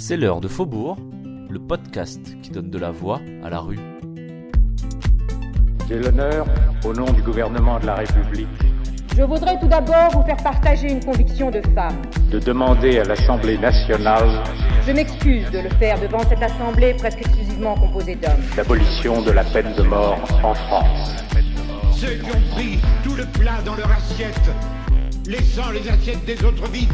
C'est l'heure de Faubourg, le podcast qui donne de la voix à la rue. J'ai l'honneur, au nom du gouvernement de la République, Je voudrais tout d'abord vous faire partager une conviction de femme. de demander à l'Assemblée nationale Je m'excuse de le faire devant cette assemblée presque exclusivement composée d'hommes. l'abolition de la peine de mort en France. Ceux qui ont pris tout le plat dans leur assiette, laissant les assiettes des autres vides.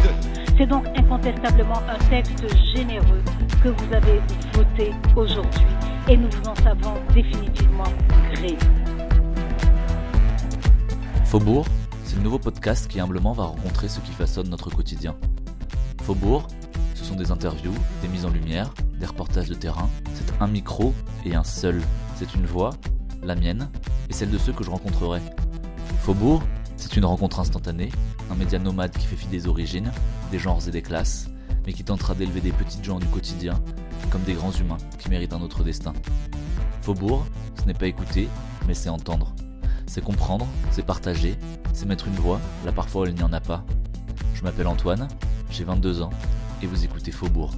C'est donc incontestablement un texte généreux que vous avez voté aujourd'hui et nous vous en savons définitivement gré. Faubourg, c'est le nouveau podcast qui humblement va rencontrer ceux qui façonnent notre quotidien. Faubourg, ce sont des interviews, des mises en lumière, des reportages de terrain. C'est un micro et un seul. C'est une voix, la mienne, et celle de ceux que je rencontrerai. Faubourg, c'est une rencontre instantanée, un média nomade qui fait fi des origines, genres et des classes, mais qui tentera d'élever des petites gens du quotidien comme des grands humains qui méritent un autre destin. Faubourg, ce n'est pas écouter, mais c'est entendre. C'est comprendre, c'est partager, c'est mettre une voix, là parfois il n'y en a pas. Je m'appelle Antoine, j'ai 22 ans, et vous écoutez Faubourg.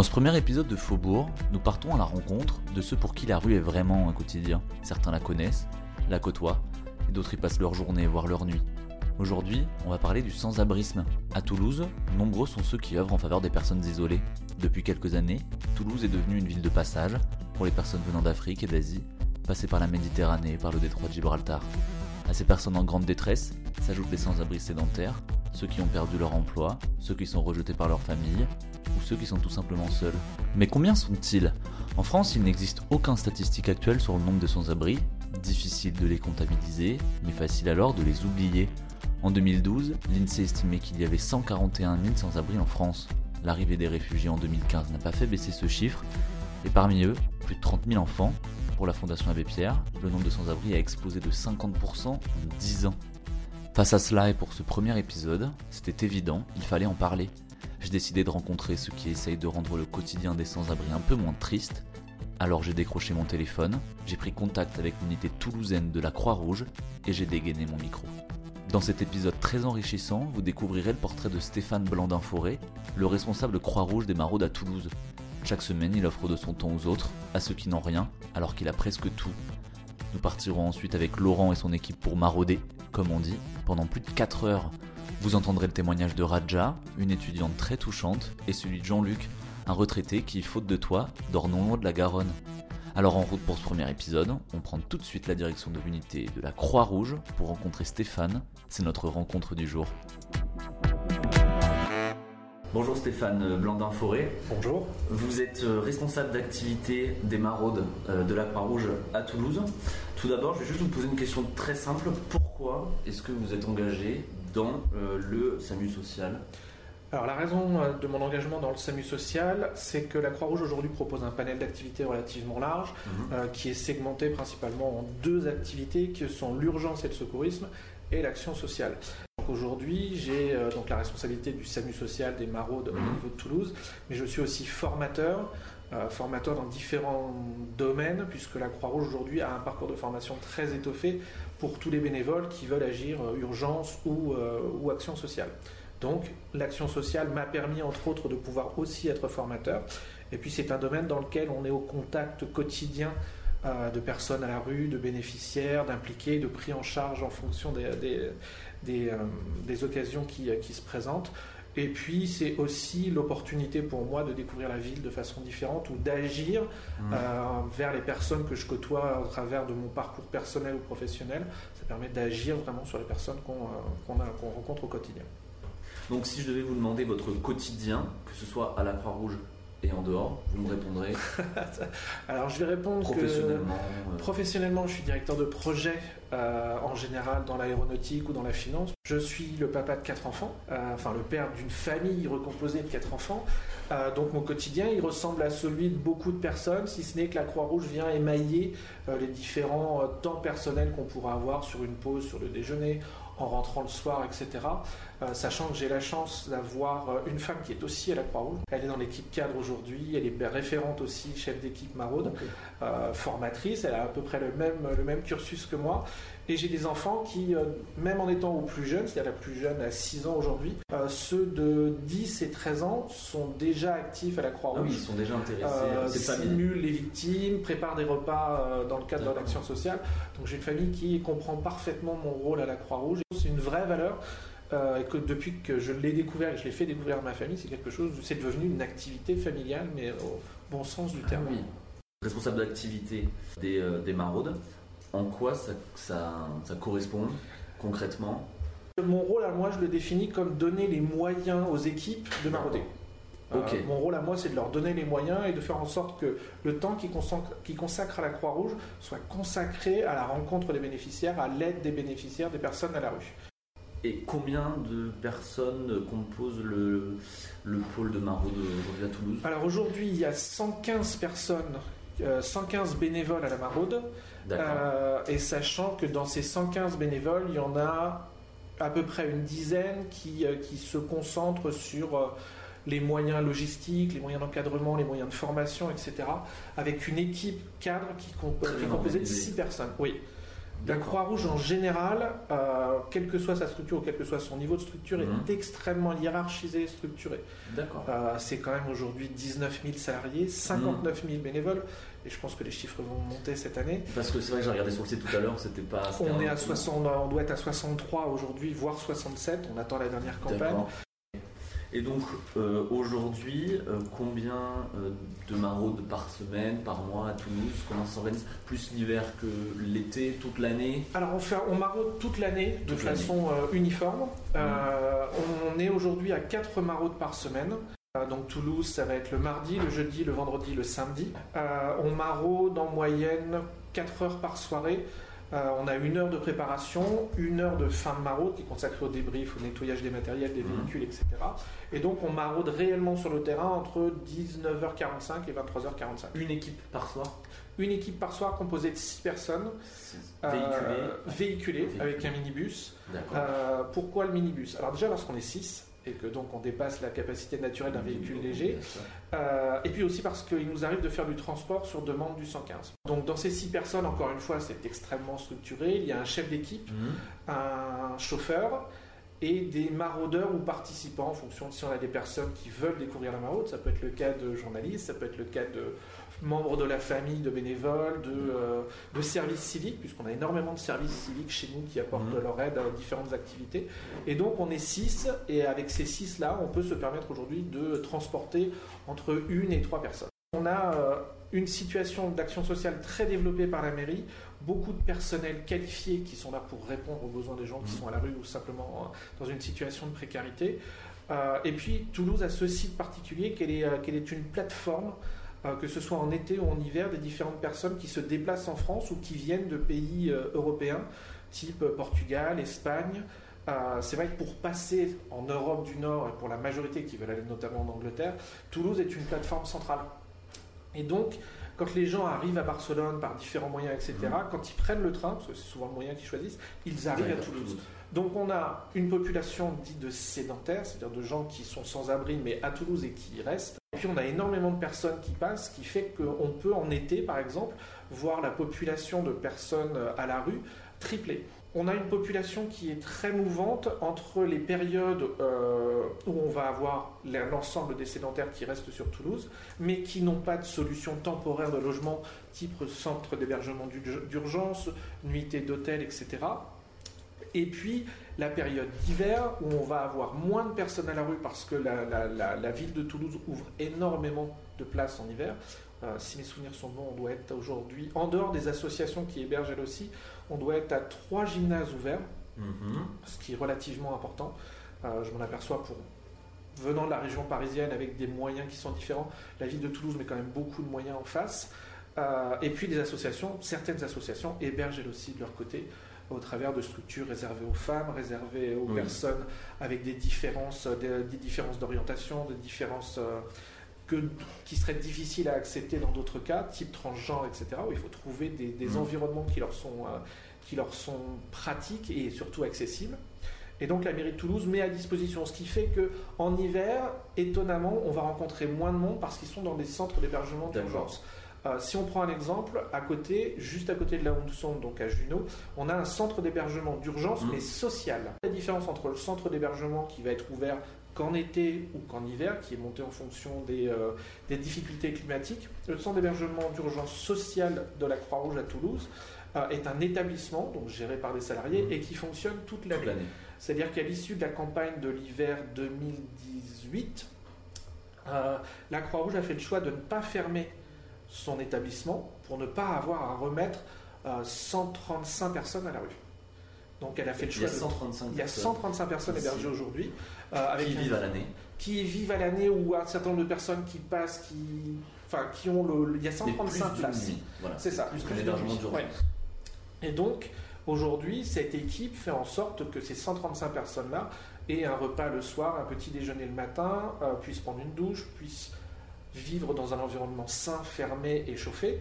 Dans ce premier épisode de Faubourg, nous partons à la rencontre de ceux pour qui la rue est vraiment un quotidien. Certains la connaissent, la côtoient, et d'autres y passent leur journée, voire leur nuit. Aujourd'hui, on va parler du sans-abrisme. À Toulouse, nombreux sont ceux qui œuvrent en faveur des personnes isolées. Depuis quelques années, Toulouse est devenue une ville de passage pour les personnes venant d'Afrique et d'Asie, passées par la Méditerranée et par le détroit de Gibraltar. À ces personnes en grande détresse s'ajoutent les sans-abri sédentaires, ceux qui ont perdu leur emploi, ceux qui sont rejetés par leur famille, ceux qui sont tout simplement seuls. Mais combien sont-ils? En France, il n'existe aucun statistique actuelle sur le nombre de sans-abri, difficile de les comptabiliser, mais facile alors de les oublier. En 2012, l'INSEE estimait qu'il y avait 141 000 sans-abri en France. L'arrivée des réfugiés en 2015 n'a pas fait baisser ce chiffre, et parmi eux, plus de 30 000 enfants. Pour la Fondation Abbé Pierre, le nombre de sans-abri a explosé de 50% en 10 ans. Face à cela et pour ce premier épisode, c'était évident, il fallait en parler. J'ai décidé de rencontrer ceux qui essayent de rendre le quotidien des sans-abri un peu moins triste. Alors j'ai décroché mon téléphone, j'ai pris contact avec l'unité toulousaine de la Croix-Rouge et j'ai dégainé mon micro. Dans cet épisode très enrichissant, vous découvrirez le portrait de Stéphane Blandin-Forêt, le responsable Croix-Rouge des maraudes à Toulouse. Chaque semaine, il offre de son temps aux autres, à ceux qui n'ont rien, alors qu'il a presque tout. Nous partirons ensuite avec Laurent et son équipe pour marauder, comme on dit, pendant plus de 4 heures. Vous entendrez le témoignage de Raja, une étudiante très touchante, et celui de Jean-Luc, un retraité qui, faute de toi, dort non loin de la Garonne. Alors en route pour ce premier épisode, on prend tout de suite la direction de l'unité de la Croix-Rouge pour rencontrer Stéphane. C'est notre rencontre du jour. Bonjour Stéphane Blandin-Forêt. Bonjour. Vous êtes euh, responsable d'activité des maraudes euh, de la Croix-Rouge à Toulouse. Tout d'abord, je vais juste vous poser une question très simple. Pourquoi est-ce que vous êtes engagé dans euh, le SAMU social? Alors la raison euh, de mon engagement dans le SAMU social, c'est que la Croix-Rouge aujourd'hui propose un panel d'activités relativement large, euh, qui est segmenté principalement en deux activités, qui sont l'urgence et le secourisme et l'action sociale. Aujourd'hui, j'ai euh, donc la responsabilité du SAMU social des maraudes au Mhm. niveau de Toulouse, mais je suis aussi formateur, formateur dans différents domaines, puisque la Croix-Rouge aujourd'hui a un parcours de formation très étoffé pour tous les bénévoles qui veulent agir euh, urgence ou, euh, ou action sociale. Donc l'action sociale m'a permis entre autres de pouvoir aussi être formateur. Et puis c'est un domaine dans lequel on est au contact quotidien euh, de personnes à la rue, de bénéficiaires, d'impliqués, de pris en charge en fonction des, des, euh, des occasions qui, qui se présentent. Et puis c'est aussi l'opportunité pour moi de découvrir la ville de façon différente ou d'agir Mhm. euh, vers les personnes que je côtoie au travers de mon parcours personnel ou professionnel. Ça permet d'agir vraiment sur les personnes qu'on euh, rencontre au quotidien. Donc si je devais vous demander votre quotidien, que ce soit à la Croix-Rouge et en dehors, vous me répondrez Alors je vais répondre que- professionnellement. euh, Professionnellement, je suis directeur de projet euh, en général dans l'aéronautique ou dans la finance. Je suis le papa de quatre enfants, euh, enfin le père d'une famille recomposée de quatre enfants. Donc mon quotidien, il ressemble à celui de beaucoup de personnes, si ce n'est que la Croix-Rouge vient émailler les différents temps personnels qu'on pourra avoir sur une pause, sur le déjeuner, en rentrant le soir, etc. Euh, sachant que j'ai la chance d'avoir euh, une femme qui est aussi à la Croix-Rouge. Elle est dans l'équipe cadre aujourd'hui, elle est référente aussi, chef d'équipe maraude, euh, formatrice, elle a à peu près le même, le même cursus que moi. Et j'ai des enfants qui, même en étant au plus jeunes, c'est-à-dire plus jeune à 6 ans aujourd'hui, ceux de 10 et 13 ans sont déjà actifs à la Croix-Rouge. Ah oui, ils sont déjà intéressés. simulent les victimes, préparent des repas dans le cadre de l'action sociale. Donc j'ai une famille qui comprend parfaitement mon rôle à la Croix-Rouge. C'est une vraie valeur. Euh, et que depuis que je l'ai découvert et je l'ai fait découvrir à ma famille, c'est quelque chose, c'est devenu une activité familiale, mais au bon sens du terme. Ah oui. Responsable d'activité des, euh, des, maraudes, en quoi ça, ça, ça, correspond concrètement Mon rôle à moi, je le définis comme donner les moyens aux équipes de marauder. Euh, mon rôle à moi, c'est de leur donner les moyens et de faire en sorte que le temps qu'ils consacrent, consacrent, à la Croix-Rouge soit consacré à la rencontre des bénéficiaires, à l'aide des bénéficiaires, des personnes à la rue. Et combien de personnes composent le, le pôle de Maraude aujourd'hui à Toulouse? Alors aujourd'hui, il y a 115 personnes, 115 euh, bénévoles à la Maraude. Euh, et sachant que dans ces 115 bénévoles, il y en a à peu près une dizaine qui, euh, qui se concentrent sur les moyens logistiques, les moyens d'encadrement, les moyens de formation, etc. Avec une équipe cadre qui, qui est composée de 6 personnes. Oui. La Croix-Rouge en général, euh, quelle que soit sa structure ou quel que soit son niveau de structure, est mhm. extrêmement hiérarchisé et structuré. D'accord. Euh, c'est quand même aujourd'hui 19 000 salariés, 59 000 bénévoles, et je pense que les chiffres vont monter cette année. Parce que c'est vrai que j'ai regardé sur le site tout à l'heure, c'était pas. On, est à 60, on doit être à 63 aujourd'hui, voire 67. On attend la dernière campagne. Et donc euh, aujourd'hui, euh, combien euh, de maraudes par semaine, par mois à Toulouse? Comment s'organise Plus l'hiver que l'été, toute l'année? Alors on, fait, on maraude toute l'année de façon uniforme. Mmh. on est aujourd'hui à 4 maraudes par semaine. Donc Toulouse, ça va être le mardi, le jeudi, le vendredi, le samedi. on maraude en moyenne 4 heures par soirée. Euh, on a une heure de préparation, une heure de fin de maraude qui est consacrée au débrief, au nettoyage des matériels, des mhm. véhicules, etc. Et donc on maraude réellement sur le terrain entre 19h45 et 23h45. Une équipe par soir? Une équipe par soir composée de 6 personnes. Euh, véhiculées, avec un minibus. Euh, pourquoi le minibus? Alors déjà parce qu'on est 6 et que donc on dépasse la capacité naturelle d'un véhicule léger. Euh, et puis aussi parce qu'il nous arrive de faire du transport sur demande du 115. Donc dans ces six personnes, encore une fois, c'est extrêmement structuré. Il y a un chef d'équipe, mhm. un chauffeur, et des maraudeurs ou participants en fonction de si on a des personnes qui veulent découvrir la maraude. Ça peut être le cas de journalistes, ça peut être le cas de membres de la famille, de bénévoles, de, euh, de services civiques, puisqu'on a énormément de services civiques chez nous qui apportent mhm. leur aide à différentes activités. Et donc on est six, et avec ces six-là, on peut se permettre aujourd'hui de transporter entre une et trois personnes. On a euh, une situation d'action sociale très développée par la mairie, beaucoup de personnel qualifié qui sont là pour répondre aux besoins des gens qui mmh. sont à la rue ou simplement euh, dans une situation de précarité. Euh, et puis Toulouse a ce site particulier qu'elle est, euh, qu'elle est une plateforme, que ce soit en été ou en hiver, des différentes personnes qui se déplacent en France ou qui viennent de pays européens, type Portugal, Espagne. c'est vrai que pour passer en Europe du Nord et pour la majorité qui veulent aller notamment en Angleterre, Toulouse est une plateforme centrale. Et donc, quand les gens arrivent à Barcelone par différents moyens, etc., mmh. quand ils prennent le train, parce que c'est souvent le moyen qu'ils choisissent, ils arrivent à Toulouse. Donc on a une population dite de sédentaires, c'est-à-dire de gens qui sont sans abri, mais à Toulouse et qui y restent. Et puis on a énormément de personnes qui passent, ce qui fait qu'on peut en été, par exemple, voir la population de personnes à la rue tripler on a une population qui est très mouvante entre les périodes euh, où on va avoir l'ensemble des sédentaires qui restent sur Toulouse, mais qui n'ont pas de solution temporaire de logement, type centre d'hébergement d'urgence, nuitée d'hôtel, etc. Et puis la période d'hiver où on va avoir moins de personnes à la rue parce que la ville de Toulouse ouvre énormément de places en hiver. Euh, si mes souvenirs sont bons, on doit être aujourd'hui, en dehors des associations qui hébergent elles aussi, on doit être à trois gymnases ouverts, mhm. ce qui est relativement important. Euh, je m'en aperçois pour venant de la région parisienne avec des moyens qui sont différents. La ville de Toulouse met quand même beaucoup de moyens en face. Euh, et puis des associations, certaines associations hébergent elles aussi de leur côté au travers de structures réservées aux femmes, réservées aux personnes avec des différences, des, différences d'orientation, des différences qui serait difficile à accepter dans d'autres cas, type transgenre, etc., où il faut trouver des, mmh. environnements qui leur, sont, euh, qui leur sont pratiques et surtout accessibles. Et donc la mairie de Toulouse met à disposition, ce qui fait que en hiver, étonnamment, on va rencontrer moins de monde parce qu'ils sont dans des centres d'hébergement d'urgence. Euh, si on prend un exemple, à côté, juste à côté de là où nous sommes, donc à Juno, on a un centre d'hébergement d'urgence, Mhm. mais social. La différence entre le centre d'hébergement qui va être ouvert qu'en été ou qu'en hiver, qui est monté en fonction des, euh, des difficultés climatiques, le centre d'hébergement d'urgence social de la Croix-Rouge à Toulouse euh, est un établissement donc géré par des salariés Mhm. et qui fonctionne toute l'année. C'est-à-dire qu'à l'issue de la campagne de l'hiver 2018, euh, la Croix-Rouge a fait le choix de ne pas fermer son établissement pour ne pas avoir à remettre euh, 135 personnes à la rue. Donc elle a fait le Il y choix de... 135 Il y a personnes 135 personnes hébergées aujourd'hui. Euh, avec qui vivent à l'année. qui vivent à l'année ou un certain nombre de personnes qui passent, qui, enfin, qui ont le, il y a Et 135 plus places. Voilà. C'est ça, Plus plus qu'un de hébergement nuit. d'urgence. Ouais. Et donc, aujourd'hui, cette équipe fait en sorte que ces 135 personnes-là aient un repas le soir, un petit déjeuner le matin, euh, puissent prendre une douche, puissent vivre dans un environnement sain, fermé et chauffé.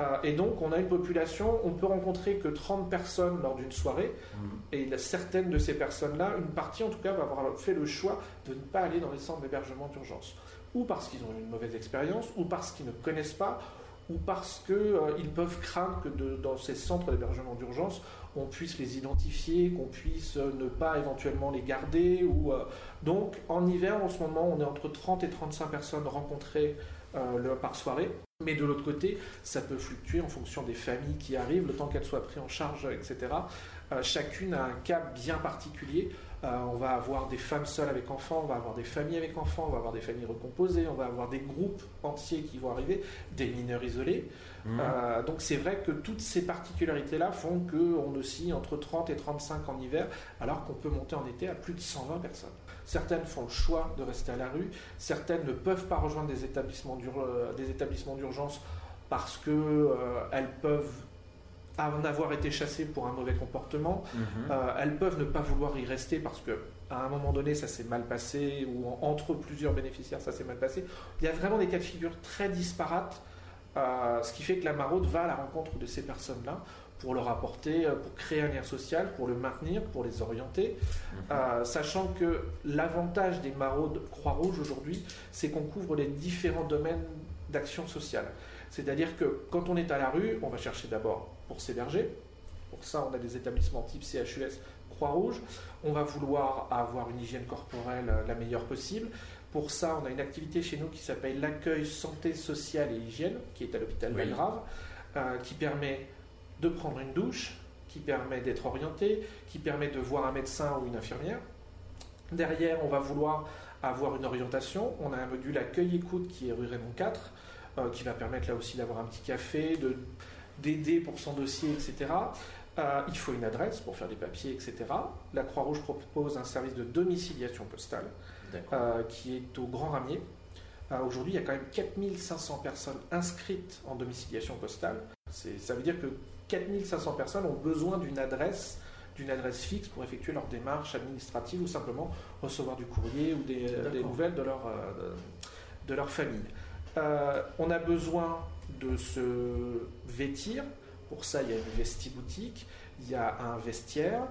Euh, et donc, on a une population, on peut rencontrer que 30 personnes lors d'une soirée, Mhm. et certaines de ces personnes-là, une partie en tout cas, va avoir fait le choix de ne pas aller dans les centres d'hébergement d'urgence. Ou parce qu'ils ont eu une mauvaise expérience, ou parce qu'ils ne connaissent pas, ou parce qu'ils peuvent craindre que de- dans ces centres d'hébergement d'urgence, on puisse les identifier, qu'on puisse euh, ne pas éventuellement les garder. Ou, euh, Donc en hiver, en ce moment, on est entre 30 et 35 personnes rencontrées euh, le- par soirée. Mais de l'autre côté, ça peut fluctuer en fonction des familles qui arrivent, le temps qu'elles soient prises en charge, etc. Euh, chacune a un cas bien particulier. Euh, on va avoir des femmes seules avec enfants, on va avoir des familles avec enfants, on va avoir des familles recomposées, on va avoir des groupes entiers qui vont arriver, des mineurs isolés. Mhm. Euh, donc c'est vrai que toutes ces particularités-là font qu'on oscille entre 30 et 35 en hiver, alors qu'on peut monter en été à plus de 120 personnes. Certaines font le choix de rester à la rue, certaines ne peuvent pas rejoindre des établissements euh, d'urgence parce que euh, elles peuvent en avoir été chassées pour un mauvais comportement. Mhm. Euh, elles peuvent ne pas vouloir y rester parce que à un moment donné ça s'est mal passé ou en- entre plusieurs bénéficiaires ça s'est mal passé. Il y a vraiment des cas de figure très disparates, euh, ce qui fait que la maraude va à la rencontre de ces personnes-là pour leur apporter, euh, pour créer un lien social, pour le maintenir, pour les orienter, Euh, sachant que l'avantage des maraudes Croix-Rouge aujourd'hui, c'est qu'on couvre les différents domaines d'action sociale. C'est-à-dire que quand on est à la rue, on va chercher d'abord pour s'héberger. Pour ça, on a des établissements type CHUS, Croix-Rouge. On va vouloir avoir une hygiène corporelle euh, la meilleure possible. Pour ça, on a une activité chez nous qui s'appelle l'accueil santé sociale et hygiène, qui est à l'hôpital Oui. Belgrave, euh, qui permet de prendre une douche, qui permet d'être orienté, qui permet de voir un médecin ou une infirmière. Derrière, on va vouloir avoir une orientation. On a un module accueil-écoute qui est rue Raymond IV, euh, qui va permettre là aussi d'avoir un petit café, de, d'aider pour son dossier, etc. Euh, il faut une adresse pour faire des papiers, etc. La Croix-Rouge propose un service de domiciliation postale euh, qui est au Grand Ramier. Aujourd'hui, il y a quand même 4500 personnes inscrites en domiciliation postale. C'est- Ça veut dire que 4500 personnes ont besoin d'une adresse, d'une adresse fixe pour effectuer leurs démarches administratives ou simplement recevoir du courrier ou des, des nouvelles de leur, euh, de leur famille. Euh, on a besoin de se vêtir. Pour ça, il y a une vestiboutique, il y a un vestiaire.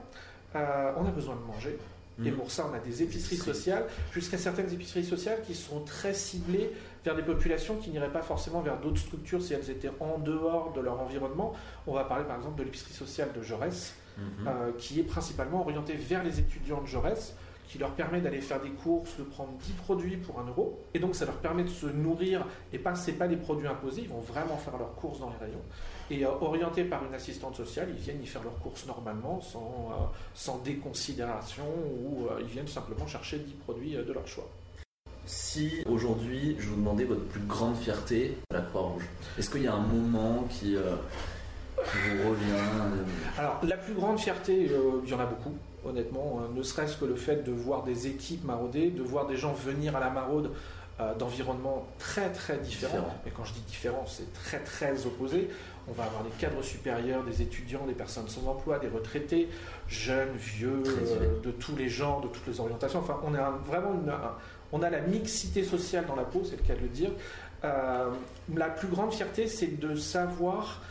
Euh, on a besoin de manger. Et Mhm. pour ça, on a des Épiceries. sociales, jusqu'à certaines épiceries sociales qui sont très ciblées vers des populations qui n'iraient pas forcément vers d'autres structures si elles étaient en dehors de leur environnement. On va parler par exemple de l'épicerie sociale de Jaurès, Mhm. euh, qui est principalement orientée vers les étudiants de Jaurès, qui leur permet d'aller faire des courses, de prendre 10 produits pour 1 euro. Et donc ça leur permet de se nourrir, et pas, c'est pas des produits imposés, ils vont vraiment faire leurs courses dans les rayons. Et euh, orientés par une assistante sociale, ils viennent y faire leurs courses normalement, sans, euh, sans déconsidération, ou euh, ils viennent simplement chercher 10 produits de leur choix. Si aujourd'hui je vous demandais votre plus grande fierté à la Croix-Rouge, est-ce qu'il y a un moment qui, euh, qui vous revient? Alors, la plus grande fierté, euh, il y en a beaucoup, honnêtement, euh, ne serait-ce que le fait de voir des équipes marauder, de voir des gens venir à la maraude euh, d'environnements très très différents. Différents. Et quand je dis différents, c'est très très opposé. On va avoir des cadres supérieurs, des étudiants, des personnes sans emploi, des retraités, jeunes, vieux, euh, de tous les genres, de toutes les orientations. Enfin, on a vraiment une, un- on a la mixité sociale dans la peau, c'est le cas de le dire. Euh, la plus grande fierté, c'est de savoir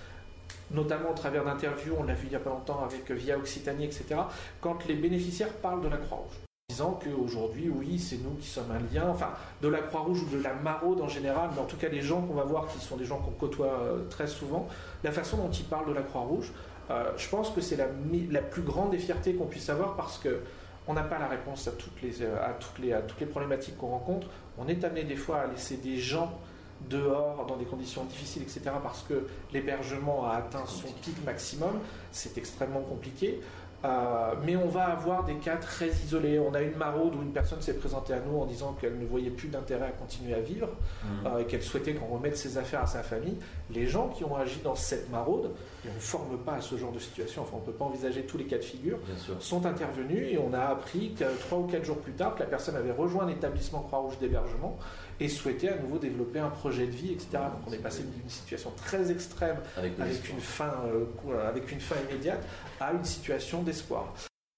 notamment au travers d'interviews, on l'a vu il n'y a pas longtemps avec Via Occitanie, etc., quand les bénéficiaires parlent de la Croix-Rouge disant qu'aujourd'hui, oui, c'est nous qui sommes un lien, enfin, de la Croix-Rouge ou de la Maraude en général, mais en tout cas, les gens qu'on va voir qui sont des gens qu'on côtoie euh, très souvent, la façon dont ils parlent de la Croix-Rouge, euh, je pense que c'est la, la, plus grande des fiertés qu'on puisse avoir parce que on n'a pas la réponse à toutes les, euh, à toutes les, à toutes les problématiques qu'on rencontre. On est amené des fois à laisser des gens dehors dans des conditions difficiles, etc., parce que l'hébergement a atteint son pic maximum. C'est extrêmement compliqué. Euh, mais on va avoir des cas très isolés. On a une maraude où une personne s'est présentée à nous en disant qu'elle ne voyait plus d'intérêt à continuer à vivre mmh. euh, et qu'elle souhaitait qu'on remette ses affaires à sa famille. Les gens qui ont agi dans cette maraude, et on ne forme pas à ce genre de situation, enfin on ne peut pas envisager tous les cas de figure, sont intervenus et on a appris que trois ou quatre jours plus tard que la personne avait rejoint un établissement Croix-Rouge d'hébergement et souhaitait à nouveau développer un projet de vie, etc. Donc on est passé d'une situation très extrême avec, une fin, euh, avec une fin immédiate à une situation d'espoir.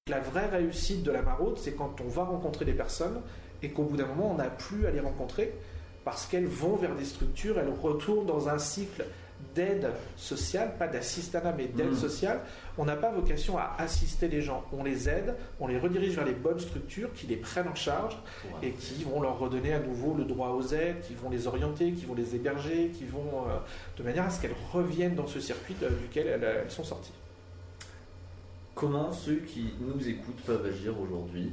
La vraie réussite de la maraude, c'est quand on va rencontrer des personnes et qu'au bout d'un moment, on n'a plus à les rencontrer parce qu'elles vont vers des structures, elles retournent dans un cycle d'aide sociale, pas d'assistanat, mais d'aide mmh. sociale. On n'a pas vocation à assister les gens. On les aide, on les redirige vers les bonnes structures qui les prennent en charge et qui vont leur redonner à nouveau le droit aux aides, qui vont les orienter, qui vont les héberger, qui vont euh, de manière à ce qu'elles reviennent dans ce circuit duquel elles, sont sorties. Comment ceux qui nous écoutent peuvent agir aujourd'hui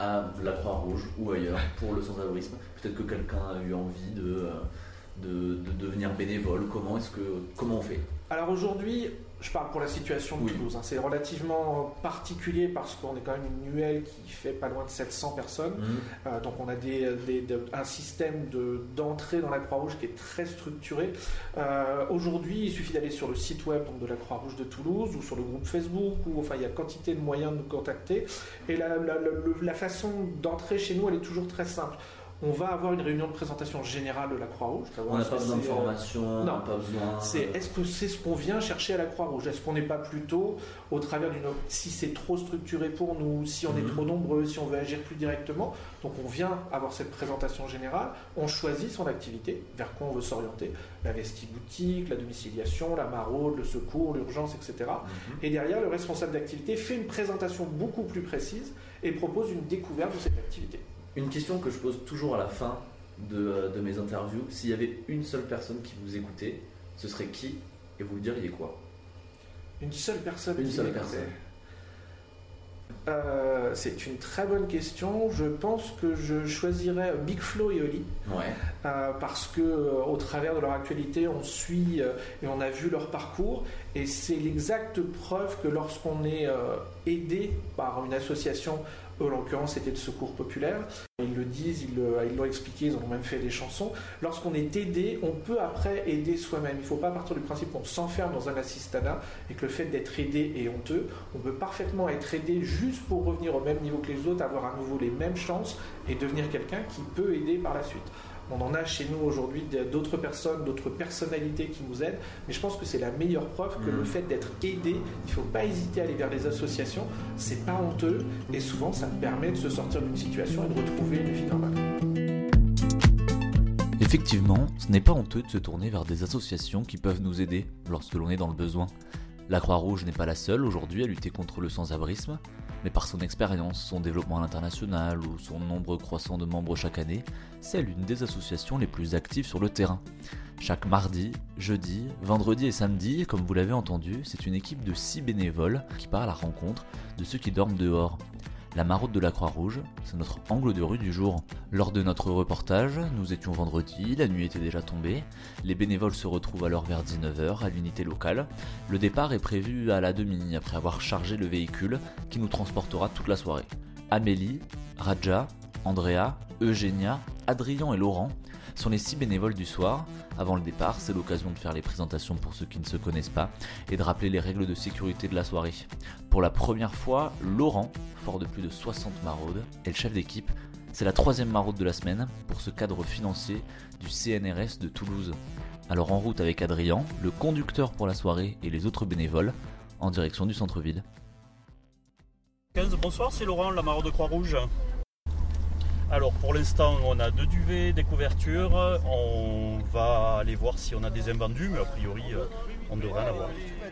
à la Croix-Rouge ou ailleurs pour le sans-abrisme? Peut-être que quelqu'un a eu envie de... De, devenir bénévole Comment est-ce que comment on fait Alors aujourd'hui, je parle pour la situation de Toulouse. Hein. C'est relativement particulier parce qu'on est quand même une nuelle qui fait pas loin de 700 personnes. Mmh. Euh, donc on a des, un système d'entrée dans la Croix-Rouge qui est très structuré. Euh, aujourd'hui, il suffit d'aller sur le site web de la Croix-Rouge de Toulouse ou sur le groupe Facebook. Ou, enfin, il y a quantité de moyens de nous contacter. Et la, la façon d'entrer chez nous, elle est toujours très simple. On va avoir une réunion de présentation générale de la Croix-Rouge. On n'a pas besoin de euh, formation, non. pas besoin. C'est est-ce que c'est ce qu'on vient chercher à la Croix-Rouge? Est-ce qu'on n'est pas plutôt au travers d'une si c'est trop structuré pour nous, si on est mhm. trop nombreux, si on veut agir plus directement? Donc on vient avoir cette présentation générale, on choisit son activité, vers quoi on veut s'orienter, la vestiboutique, la domiciliation, la maraude, le secours, l'urgence, etc. Mhm. Et derrière, le responsable d'activité fait une présentation beaucoup plus précise et propose une découverte de cette activité. Une question que je pose toujours à la fin de, de mes interviews, s'il y avait une seule personne qui vous écoutait, ce serait qui Et vous diriez quoi? Une seule personne Une seule personne. Euh, c'est une très bonne question. Je pense que je choisirais Big Flo et Oli. Ouais. Euh, parce que euh, au travers de leur actualité, on suit et on a vu leur parcours. Et c'est l'exacte preuve que lorsqu'on est aidé par une association eux, en l'occurrence, c'était de secours populaire. Ils le disent, ils l'ont expliqué, ils ont même fait des chansons. Lorsqu'on est aidé, on peut après aider soi-même. Il ne faut pas partir du principe qu'on s'enferme dans un assistanat et que le fait d'être aidé est honteux. On peut parfaitement être aidé juste pour revenir au même niveau que les autres, avoir à nouveau les mêmes chances et devenir quelqu'un qui peut aider par la suite. On en a chez nous aujourd'hui d'autres personnes, d'autres personnalités qui nous aident, mais je pense que c'est la meilleure preuve que le mmh. fait d'être aidé, il ne faut pas hésiter à aller vers les associations, c'est pas honteux et souvent ça permet de se sortir d'une situation et de retrouver une vie normale. Effectivement, ce n'est pas honteux de se tourner vers des associations qui peuvent nous aider lorsque l'on est dans le besoin. La Croix-Rouge n'est pas la seule aujourd'hui à lutter contre le sans-abrisme, mais par son expérience, son développement à l'international ou son nombre croissant de membres chaque année, c'est l'une des associations les plus actives sur le terrain. Chaque mardi, jeudi, vendredi et samedi, comme vous l'avez entendu, c'est une équipe de 6 bénévoles qui part à la rencontre de ceux qui dorment dehors. La maraude de la Croix-Rouge, c'est notre angle de rue du jour. Lors de notre reportage, nous étions vendredi, la nuit était déjà tombée, les bénévoles se retrouvent alors vers 19h à l'unité locale. Le départ est prévu à la demi après avoir chargé le véhicule qui nous transportera toute la soirée. Amélie, Raja, Andrea, Eugénia, Adrien et Laurent sont les six bénévoles du soir. Avant le départ, c'est l'occasion de faire les présentations pour ceux qui ne se connaissent pas et de rappeler les règles de sécurité de la soirée. Pour la première fois, Laurent, fort de plus de 60 maraudes, est le chef d'équipe. C'est la troisième maraude de la semaine pour ce cadre financier du CNRS de Toulouse. Alors en route avec Adrien, le conducteur pour la soirée et les autres bénévoles, en direction du centre-ville. 15, bonsoir, c'est Laurent, la maraude de Croix-Rouge. Alors pour l'instant, on a deux duvets, des couvertures. On va aller voir si on a des invendus, mais a priori, euh, on devrait en avoir.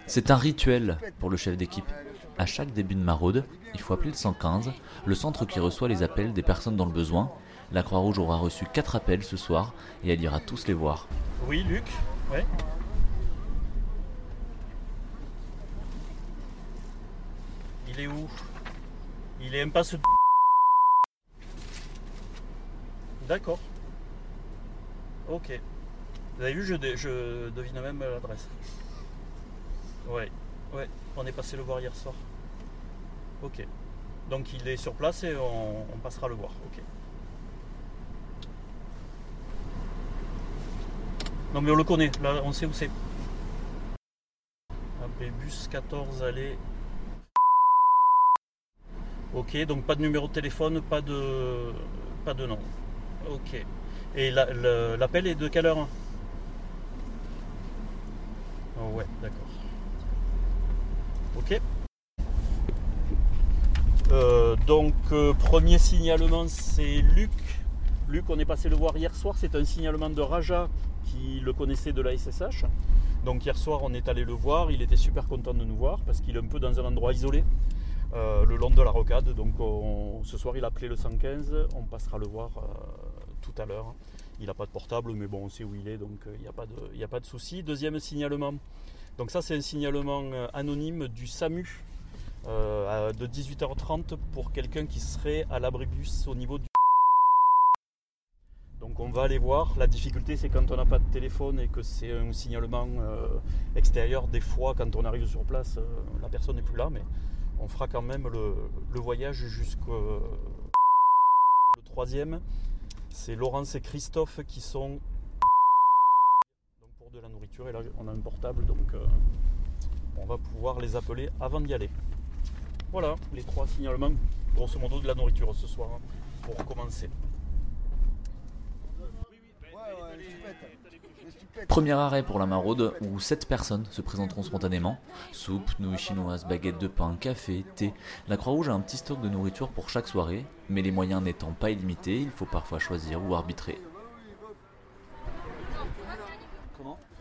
C'est un rituel pour le chef d'équipe. À chaque début de maraude, il faut appeler le 115, le centre qui reçoit les appels des personnes dans le besoin. La Croix-Rouge aura reçu 4 appels ce soir et elle ira tous les voir. Oui, Luc Ouais. Il est où? Il est impasse. D'accord. Ok. Vous avez vu, je, devine même l'adresse. Ouais, ouais. On est passé le voir hier soir. Ok. Donc il est sur place et on, passera le voir. Ok. Non mais on le connaît, là on sait où c'est. AB bus 14 allée. Ok, donc pas de numéro de téléphone, pas de pas de nom. Ok. Et l'appel est de quelle heure Oh ouais, d'accord. Ok. Euh, donc euh, premier signalement c'est Luc. Luc, on est passé le voir hier soir, c'est un signalement de Raja qui le connaissait de la SSH. Donc hier soir on est allé le voir, il était super content de nous voir parce qu'il est un peu dans un endroit isolé euh, le long de la rocade. Donc on- ce soir il a appelé le 115, on passera le voir tout à l'heure. Il n'a pas de portable mais bon on sait où il est donc euh, il n'y a pas de, de souci. Deuxième signalement, donc ça c'est un signalement euh, anonyme du SAMU euh, de 18h30 pour quelqu'un qui serait à l'abribus au niveau du donc on va aller voir. La difficulté c'est quand on n'a pas de téléphone et que c'est un signalement extérieur. Des fois quand on arrive sur place, la personne n'est plus là, mais on fera quand même le, le voyage jusqu'au... Le troisième, c'est Laurence et Christophe qui sont pour de la nourriture. Et là on a un portable, donc euh, on va pouvoir les appeler avant d'y aller. Voilà les trois signalements, grosso modo de la nourriture ce soir, hein, pour commencer. Premier arrêt pour la maraude où 7 personnes se présenteront spontanément. Soupe, nouilles chinoises, baguettes de pain, café, thé. La Croix-Rouge a un petit stock de nourriture pour chaque soirée, mais les moyens n'étant pas illimités, il faut parfois choisir ou arbitrer.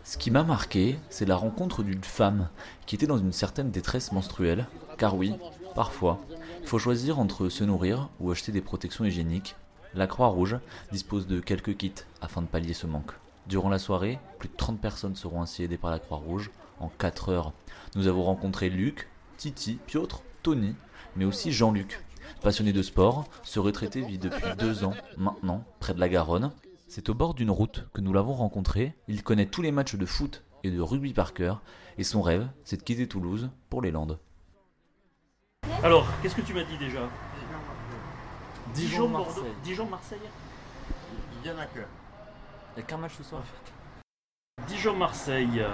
Ce qui m'a marqué, c'est la rencontre d'une femme qui était dans une certaine détresse menstruelle. Car oui, parfois, il faut choisir entre se nourrir ou acheter des protections hygiéniques. La Croix-Rouge dispose de quelques kits afin de pallier ce manque. Durant la soirée, plus de 30 personnes seront ainsi aidées par la Croix-Rouge en 4 heures. Nous avons rencontré Luc, Titi, Piotr, Tony, mais aussi Jean-Luc. Passionné de sport, ce retraité vit depuis deux ans maintenant près de la Garonne. C'est au bord d'une route que nous l'avons rencontré. Il connaît tous les matchs de foot et de rugby par cœur, et son rêve, c'est de quitter Toulouse pour les Landes. Alors, qu'est-ce que tu m'as dit déjà? Dijon, Bordeaux, Dijon-Marseille. Dijon, Marseille Il y en a que. Il n'y a qu'un match ce soir Dijon, Marseille.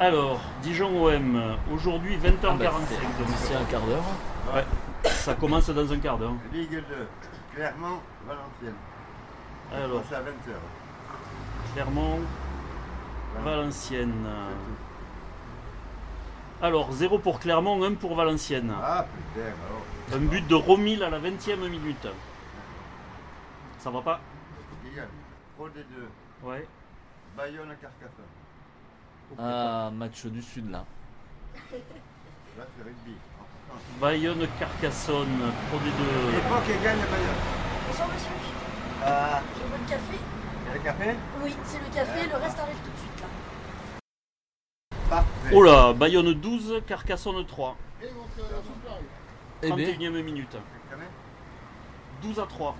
Alors, Dijon OM, euh, aujourd'hui 20h45. D'ici un quart d'heure. Ouais, ça commence dans un quart d'heure. Ligue 2. Clermont, Valenciennes. Alors, C'est à 20h. Clermont, Valenciennes. Alors, 0 pour Clermont, 1 pour Valenciennes. Ah putain, alors. Un but de Romil à la 20e minute. Ça va pas? Pro D2. Ouais. Bayonne, Carcassonne. Ah, match du sud là. Là, c'est rugby. Bayonne, Carcassonne, Pro Et D2. pas qui gagne Bayonne. Bonsoir monsieur, Ah, je veux le café il y a le café Oui, c'est le café, le reste arrive tout de suite là. Parfait. Oh là, Bayonne 12, Carcassonne 3. Eh bien, 31e minute. Combien 12 à 3.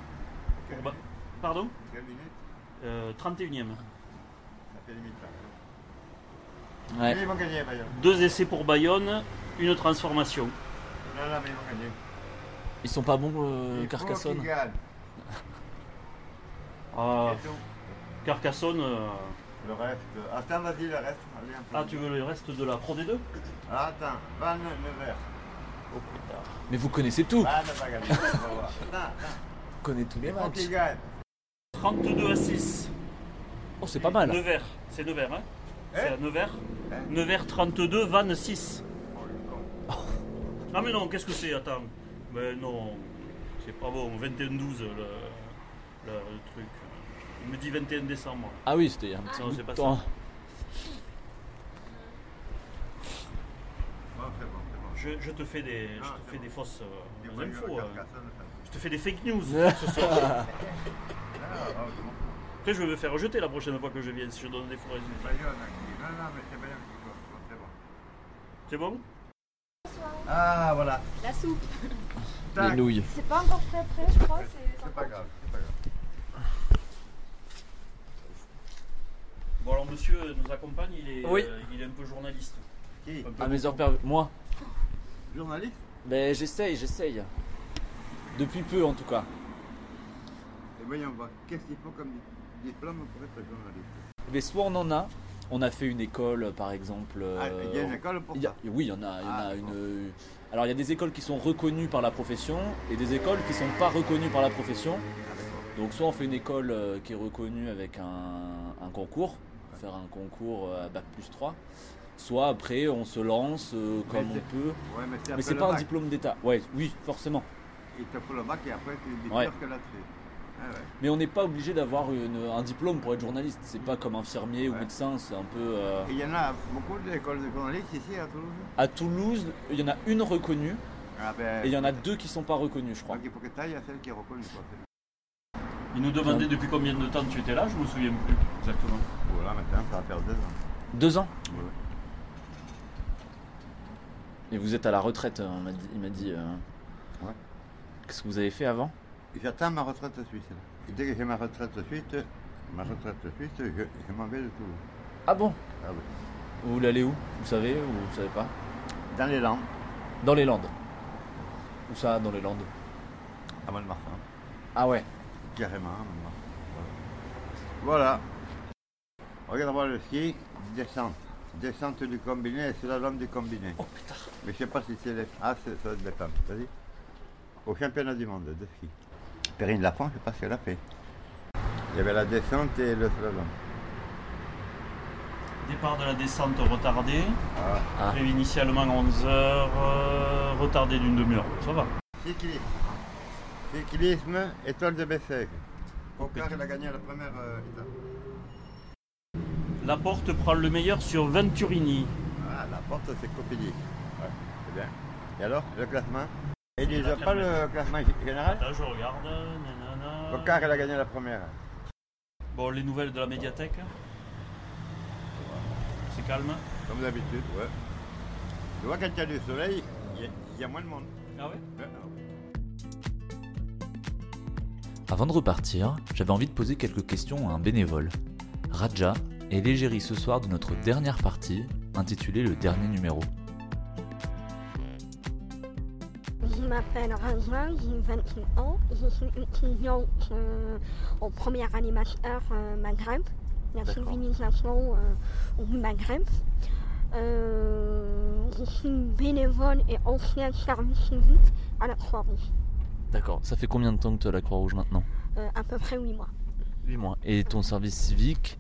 Pour Ba- Pardon Quelle minute Euh, 31e. Ça fait limite là. ouais. Mais ils vont gagner Bayonne. Deux essais pour Bayonne, une transformation. Non, non, mais ils vont gagner. Ils sont pas bons, euh, Il faut Carcassonne. qu'ils gagnent. Ah, C'est tout. Carcassonne. euh, Le reste. Attends, vas-y, le reste. Allez, un peu. Ah, tu veux le reste de la Pro D2 Ah, Attends, Van Nevers. Oh putain. Mais vous connaissez tout. Van va gagner. On va voir. Attends, attends. Vous connaissez tous les Il faut matchs. qu'ils gagnent. 32 à 6. Oh, c'est pas mal. Nevers. C'est Nevers, hein C'est Hein à Nevers. Hein Nevers 32, Vannes 6. Oh. Ah mais non, qu'est-ce que c'est Attends. Mais non, c'est pas bon. 21-12. le- le, le truc. Il me dit 21 décembre. Ah oui, c'était un petit Non, c'est pas temps. ça. C'est c'est. Je, je te fais des, je Ah, te c'est fais des fausses euh, infos. euh. Ça. Je te fais des fake news ce soir. Après, je vais me faire rejeter la prochaine fois que je viens si je donne des faux résultats. Bayonne, qui- Non, non, mais c'est bien. c'est bon, c'est bon. C'est bon Ah, voilà. La soupe. Les nouilles. C'est pas encore très prêt, je crois. C'est C'est pas grave, c'est pas grave. Bon, alors monsieur nous accompagne, il est, Oui. euh, il est un peu journaliste. Qui? Un peu À mes heures perdues. Moi Journaliste? Ben j'essaye, j'essaye. Depuis peu en tout cas. Voyons voir, qu'est-ce qu'il faut comme di- diplôme pour être journaliste? Mais soit on en a, on a fait une école par exemple. Ah, euh, il y a une école pour ça? Oui, il y en a, il y en Ah, a d'accord. une. Alors il y a des écoles qui sont reconnues par la profession et des écoles qui sont pas reconnues par la profession. Ah. Donc soit on fait une école euh, qui est reconnue avec un, un concours, faire un concours euh, à bac plus 3, soit après on se lance euh, comme on peut. Ouais, mais c'est pas un diplôme d'état. Ouais, oui, forcément. Il te faut le bac et après tu dis Ouais. que là-dessus. Ah ouais. Mais on n'est pas obligé d'avoir une- un diplôme pour être journaliste. C'est pas comme infirmier ou médecin, c'est un peu. euh, Et il y en a beaucoup d'écoles de journalistes ici à Toulouse À Toulouse, il y en a une reconnue ah, ben, et il y en a deux qui sont pas reconnues, je crois. Donc il faut que tu ailles à celle qui est reconnue. Quoi. Il nous demandait depuis combien de temps tu étais là, je me souviens plus exactement. Voilà, maintenant ça va faire deux ans. Deux ans Ouais. Et vous êtes à la retraite, euh, on m'a dit- il m'a dit. euh, Ouais. Qu'est-ce que vous avez fait avant? J'attends ma retraite suisse. Et dès que j'ai ma retraite suisse, ma retraite suisse, je, je m'en vais de Toulouse. Ah bon? Ah oui. Vous voulez aller où? Vous savez ou vous savez pas? Dans les Landes, Dans les Landes. Où ça, dans les Landes? À Montmartre. Ah ouais. Carrément, à Montmartre. Voilà. Regarde voir le ski, descente. Descente du combiné et c'est la lame du combiné. Oh putain. Mais je sais pas si c'est les... Ah, c'est ça les femmes, vas-y. Au championnat du monde de ski. Perrine Lafont, je sais pas ce qu'elle a fait. Il y avait la descente et le slalom. Départ de la descente retardé, Ah. Ah. prévu initialement 11h, retardé d'une demi-heure. Ça va. Cyclisme. Cyclisme, étoile de Bessèges. Cocard, il a gagné la première euh, étape. La porte prend le meilleur sur Venturini. Ah, la porte, c'est Copilly. Ouais, c'est bien. Et alors, le classement? Il La n'a pas le classement général? Attends, je regarde. nanana. Il a gagné la première. Bon, les nouvelles de la médiathèque. C'est calme. Comme d'habitude, ouais. Tu vois, quand il y a du soleil, il y a- y, a moins de monde. Ah ouais? Ouais, ah ouais. Avant de repartir, j'avais envie de poser quelques questions à un bénévole. Raja est l'égérie ce soir de notre dernière partie, intitulée Le dernier numéro. M'appelle Raja, j'ai 28 ans. Je suis étudiante euh, au premier animateur euh, Maghreb, la civilisation euh, du Maghreb. Euh, je suis bénévole et ancien service civique à la Croix-Rouge, D'accord. Ça fait combien de temps que tu es à la Croix-Rouge maintenant à peu près 8 mois. 8 mois. Et ton service civique,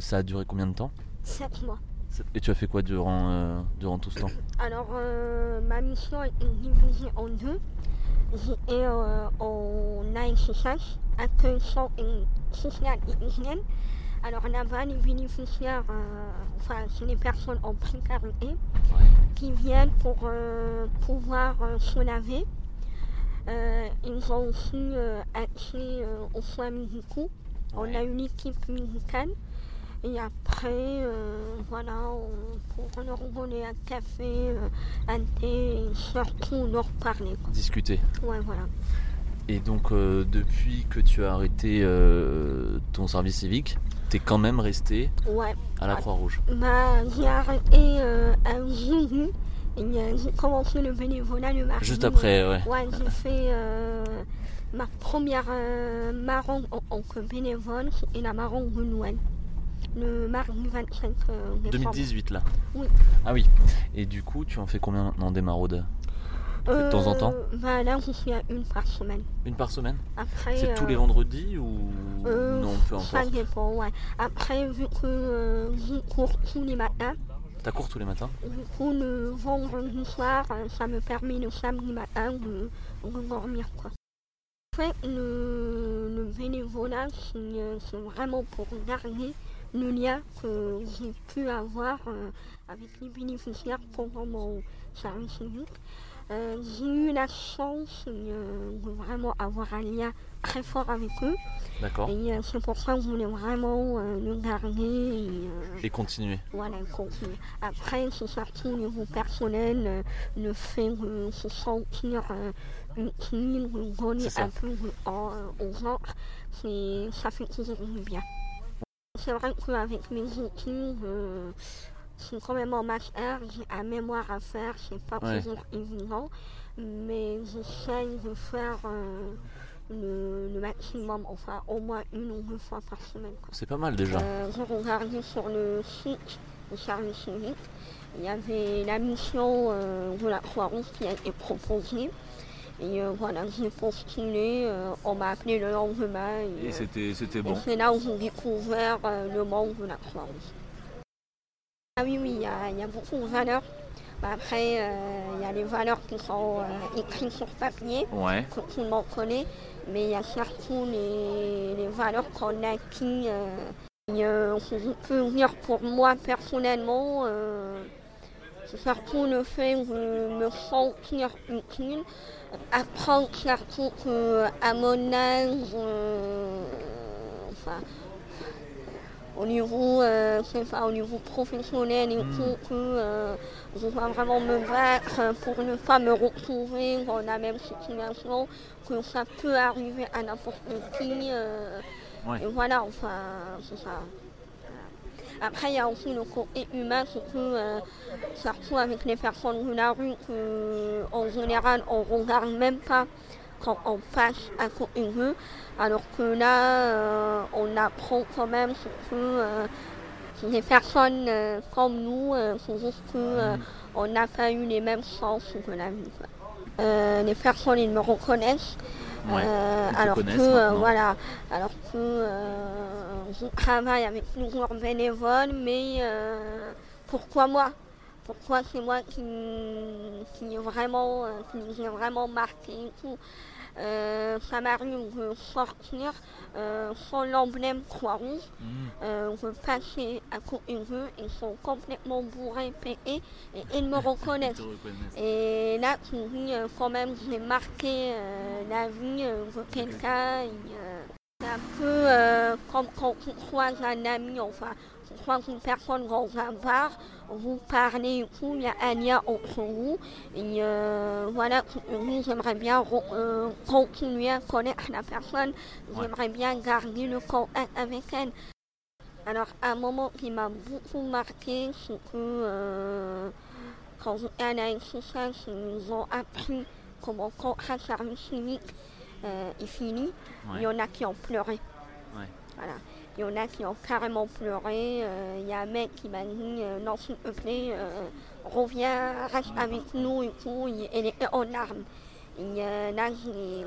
ça a duré combien de temps? 7 mois. Et tu as fait quoi durant, euh, durant tout ce temps Alors, euh, ma mission est divisée en deux. J'étais euh, en ASSH, accueil sang et social et hygiène. Alors là-bas, les bénéficiaires, euh, enfin, c'est les personnes en précarité qui viennent pour pouvoir se laver. Ils ont aussi accès aux soins médicaux. On a une équipe médicale. Et après, euh, voilà, on, pour leur donner un café, euh, un thé, et surtout leur parler. quoi. Discuter. Ouais, voilà. Et donc, euh, depuis que tu as arrêté euh, ton service civique, t'es quand même resté Ouais. à la Croix-Rouge. Bah, j'ai arrêté un et euh, j'ai commencé le bénévolat le mardi. Juste après, ouais. Ouais, j'ai fait ma première marron en bénévole, c'était la marron de Noël. Le mardi 25 euh, décembre. 2018 là Oui. Ah oui. Et du coup, tu en fais combien maintenant des maraudes? De temps en temps? Euh, Bah là, je suis à une par semaine. Une par semaine? Après, C'est tous euh, les vendredis ou euh, non, peu Ça dépend, ouais. Après, vu que euh, je cours tous les matins, T'as cours tous les matins? Du coup, le vendredi soir, euh, ça me permet le samedi matin de, de dormir, quoi. fait, le, le bénévolat, euh, c'est vraiment pour garder le lien que j'ai pu avoir euh, avec les bénéficiaires pendant mon service civique. Euh, j'ai eu la chance euh, de vraiment avoir un lien très fort avec eux. D'accord. Et euh, c'est pour ça que je voulais vraiment euh, le garder. Et, Et continuer. voilà, continuer. Après, c'est surtout au niveau personnel, le fait de se sentir utile, de donner ça. un peu aux autres, c'est- ça fait toujours du bien. C'est vrai qu'avec mes études, euh, c'est quand même en master, j'ai un mémoire à faire, c'est pas Ouais. toujours évident, mais j'essaye de faire euh, le, le maximum, enfin au moins une ou deux fois par semaine. C'est pas mal déjà. Euh, j'ai regardé sur le site du service civique, il y avait la mission euh, de la Croix-Rouge qui a été proposée. Et euh, voilà, j'ai postulé, euh, on m'a appelé le lendemain. Et, Et euh, c'était bon. c'est là où j'ai découvert euh, le monde de la Croix-Rouge. Ah oui, oui, il y, a- il y a beaucoup de valeurs. Bah, après, euh, il y a les valeurs qui sont écrites sur papier, Ouais. que tout le monde connaît, mais il y a surtout les, les valeurs qu'on a acquis. Et, je peux dire pour moi personnellement, surtout le fait de me sentir utile, apprendre surtout qu'à mon âge, euh, enfin, au niveau, euh, au niveau professionnel et tout, que euh, je dois vraiment me battre pour ne pas me retrouver dans la même situation, que ça peut arriver à n'importe qui. euh, Ouais. Et voilà, enfin, c'est ça. Après, il y a aussi le côté humain, que, euh, surtout avec les personnes de la rue, que, en général, on ne regarde même pas quand on passe à côté d'eux, alors que là, euh, on apprend quand même ce que euh, les personnes euh, comme nous, euh, c'est juste qu'on n'a pas eu les mêmes chances que la vie. Euh, les personnes, ils me reconnaissent. Ouais, euh, alors que euh, voilà, alors que euh, je travaille avec plusieurs bénévoles, mais euh, pourquoi moi? Pourquoi c'est moi qui, qui vraiment, euh, qui ai vraiment marqué et tout? Euh, ça m'arrive de sortir euh, sans l'emblème Croix-Rouge, euh, de passer à côté d'eux, ils sont complètement bourrés, pétés, et ils me reconnaissent. Et là, tu dis, euh, quand même, j'ai marqué la vie de quelqu'un. Un peu comme quand tu croises un ami, enfin, tu croises une personne dans un bar, vous parlez il y a un lien entre vous. Et voilà, dis, j'aimerais bien continuer à connaître la personne, j'aimerais bien garder le contact avec elle. Alors, un moment qui m'a beaucoup marqué, c'est que euh, quand j'étais à la SSS, ils nous ont appris comment contrat service civique euh, est fini. Il y en a qui ont pleuré. Ouais. Voilà. Il y en a qui ont carrément pleuré. Euh, Il y a un mec qui m'a dit euh, Non, s'il te plaît, euh, reviens, reste avec nous et tout. Il, était en larmes. Et là,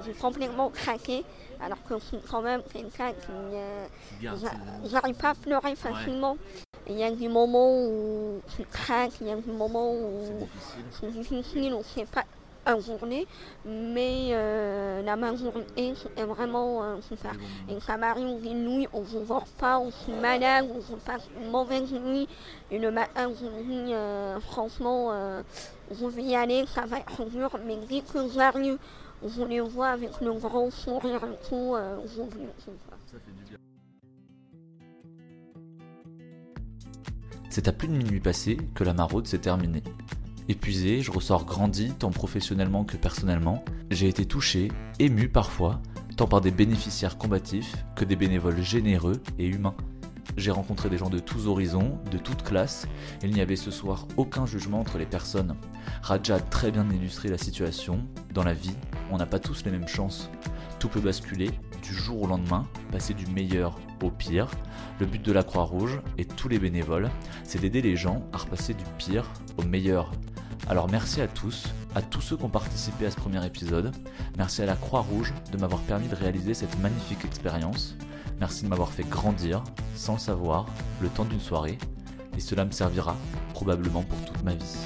j'ai complètement craqué. Alors que c'est quand même quelqu'un qui. J'arrive pas à pleurer facilement. Il y a des moments où tu craques, il y a des moments où c'est difficile, on ne sait pas journée, mais euh, la majorité c'est vraiment euh, super. Et ça m'arrive des nuits où je ne dors pas, où je suis malade, où passe une mauvaise nuit, et le matin franchement euh, je vais y aller, ça va être dur, mais dès que j'arrive, je les vois avec le grand sourire et tout, euh. C'est à plus de minuit passé que la maraude s'est terminée. Épuisé, je ressors grandi tant professionnellement que personnellement. J'ai été touché, ému parfois, tant par des bénéficiaires combatifs que des bénévoles généreux et humains. J'ai rencontré des gens de tous horizons, de toutes classes, il n'y avait ce soir aucun jugement entre les personnes. Raja a très bien illustré la situation. Dans la vie, on n'a pas tous les mêmes chances. Tout peut basculer du jour au lendemain, passer du meilleur au pire. Le but de la Croix-Rouge et tous les bénévoles, c'est d'aider les gens à repasser du pire au meilleur. Alors merci à tous, à tous ceux qui ont participé à ce premier épisode. Merci à la Croix-Rouge de m'avoir permis de réaliser cette magnifique expérience. Merci de m'avoir fait grandir, sans le savoir, le temps d'une soirée. Et cela me servira probablement pour toute ma vie.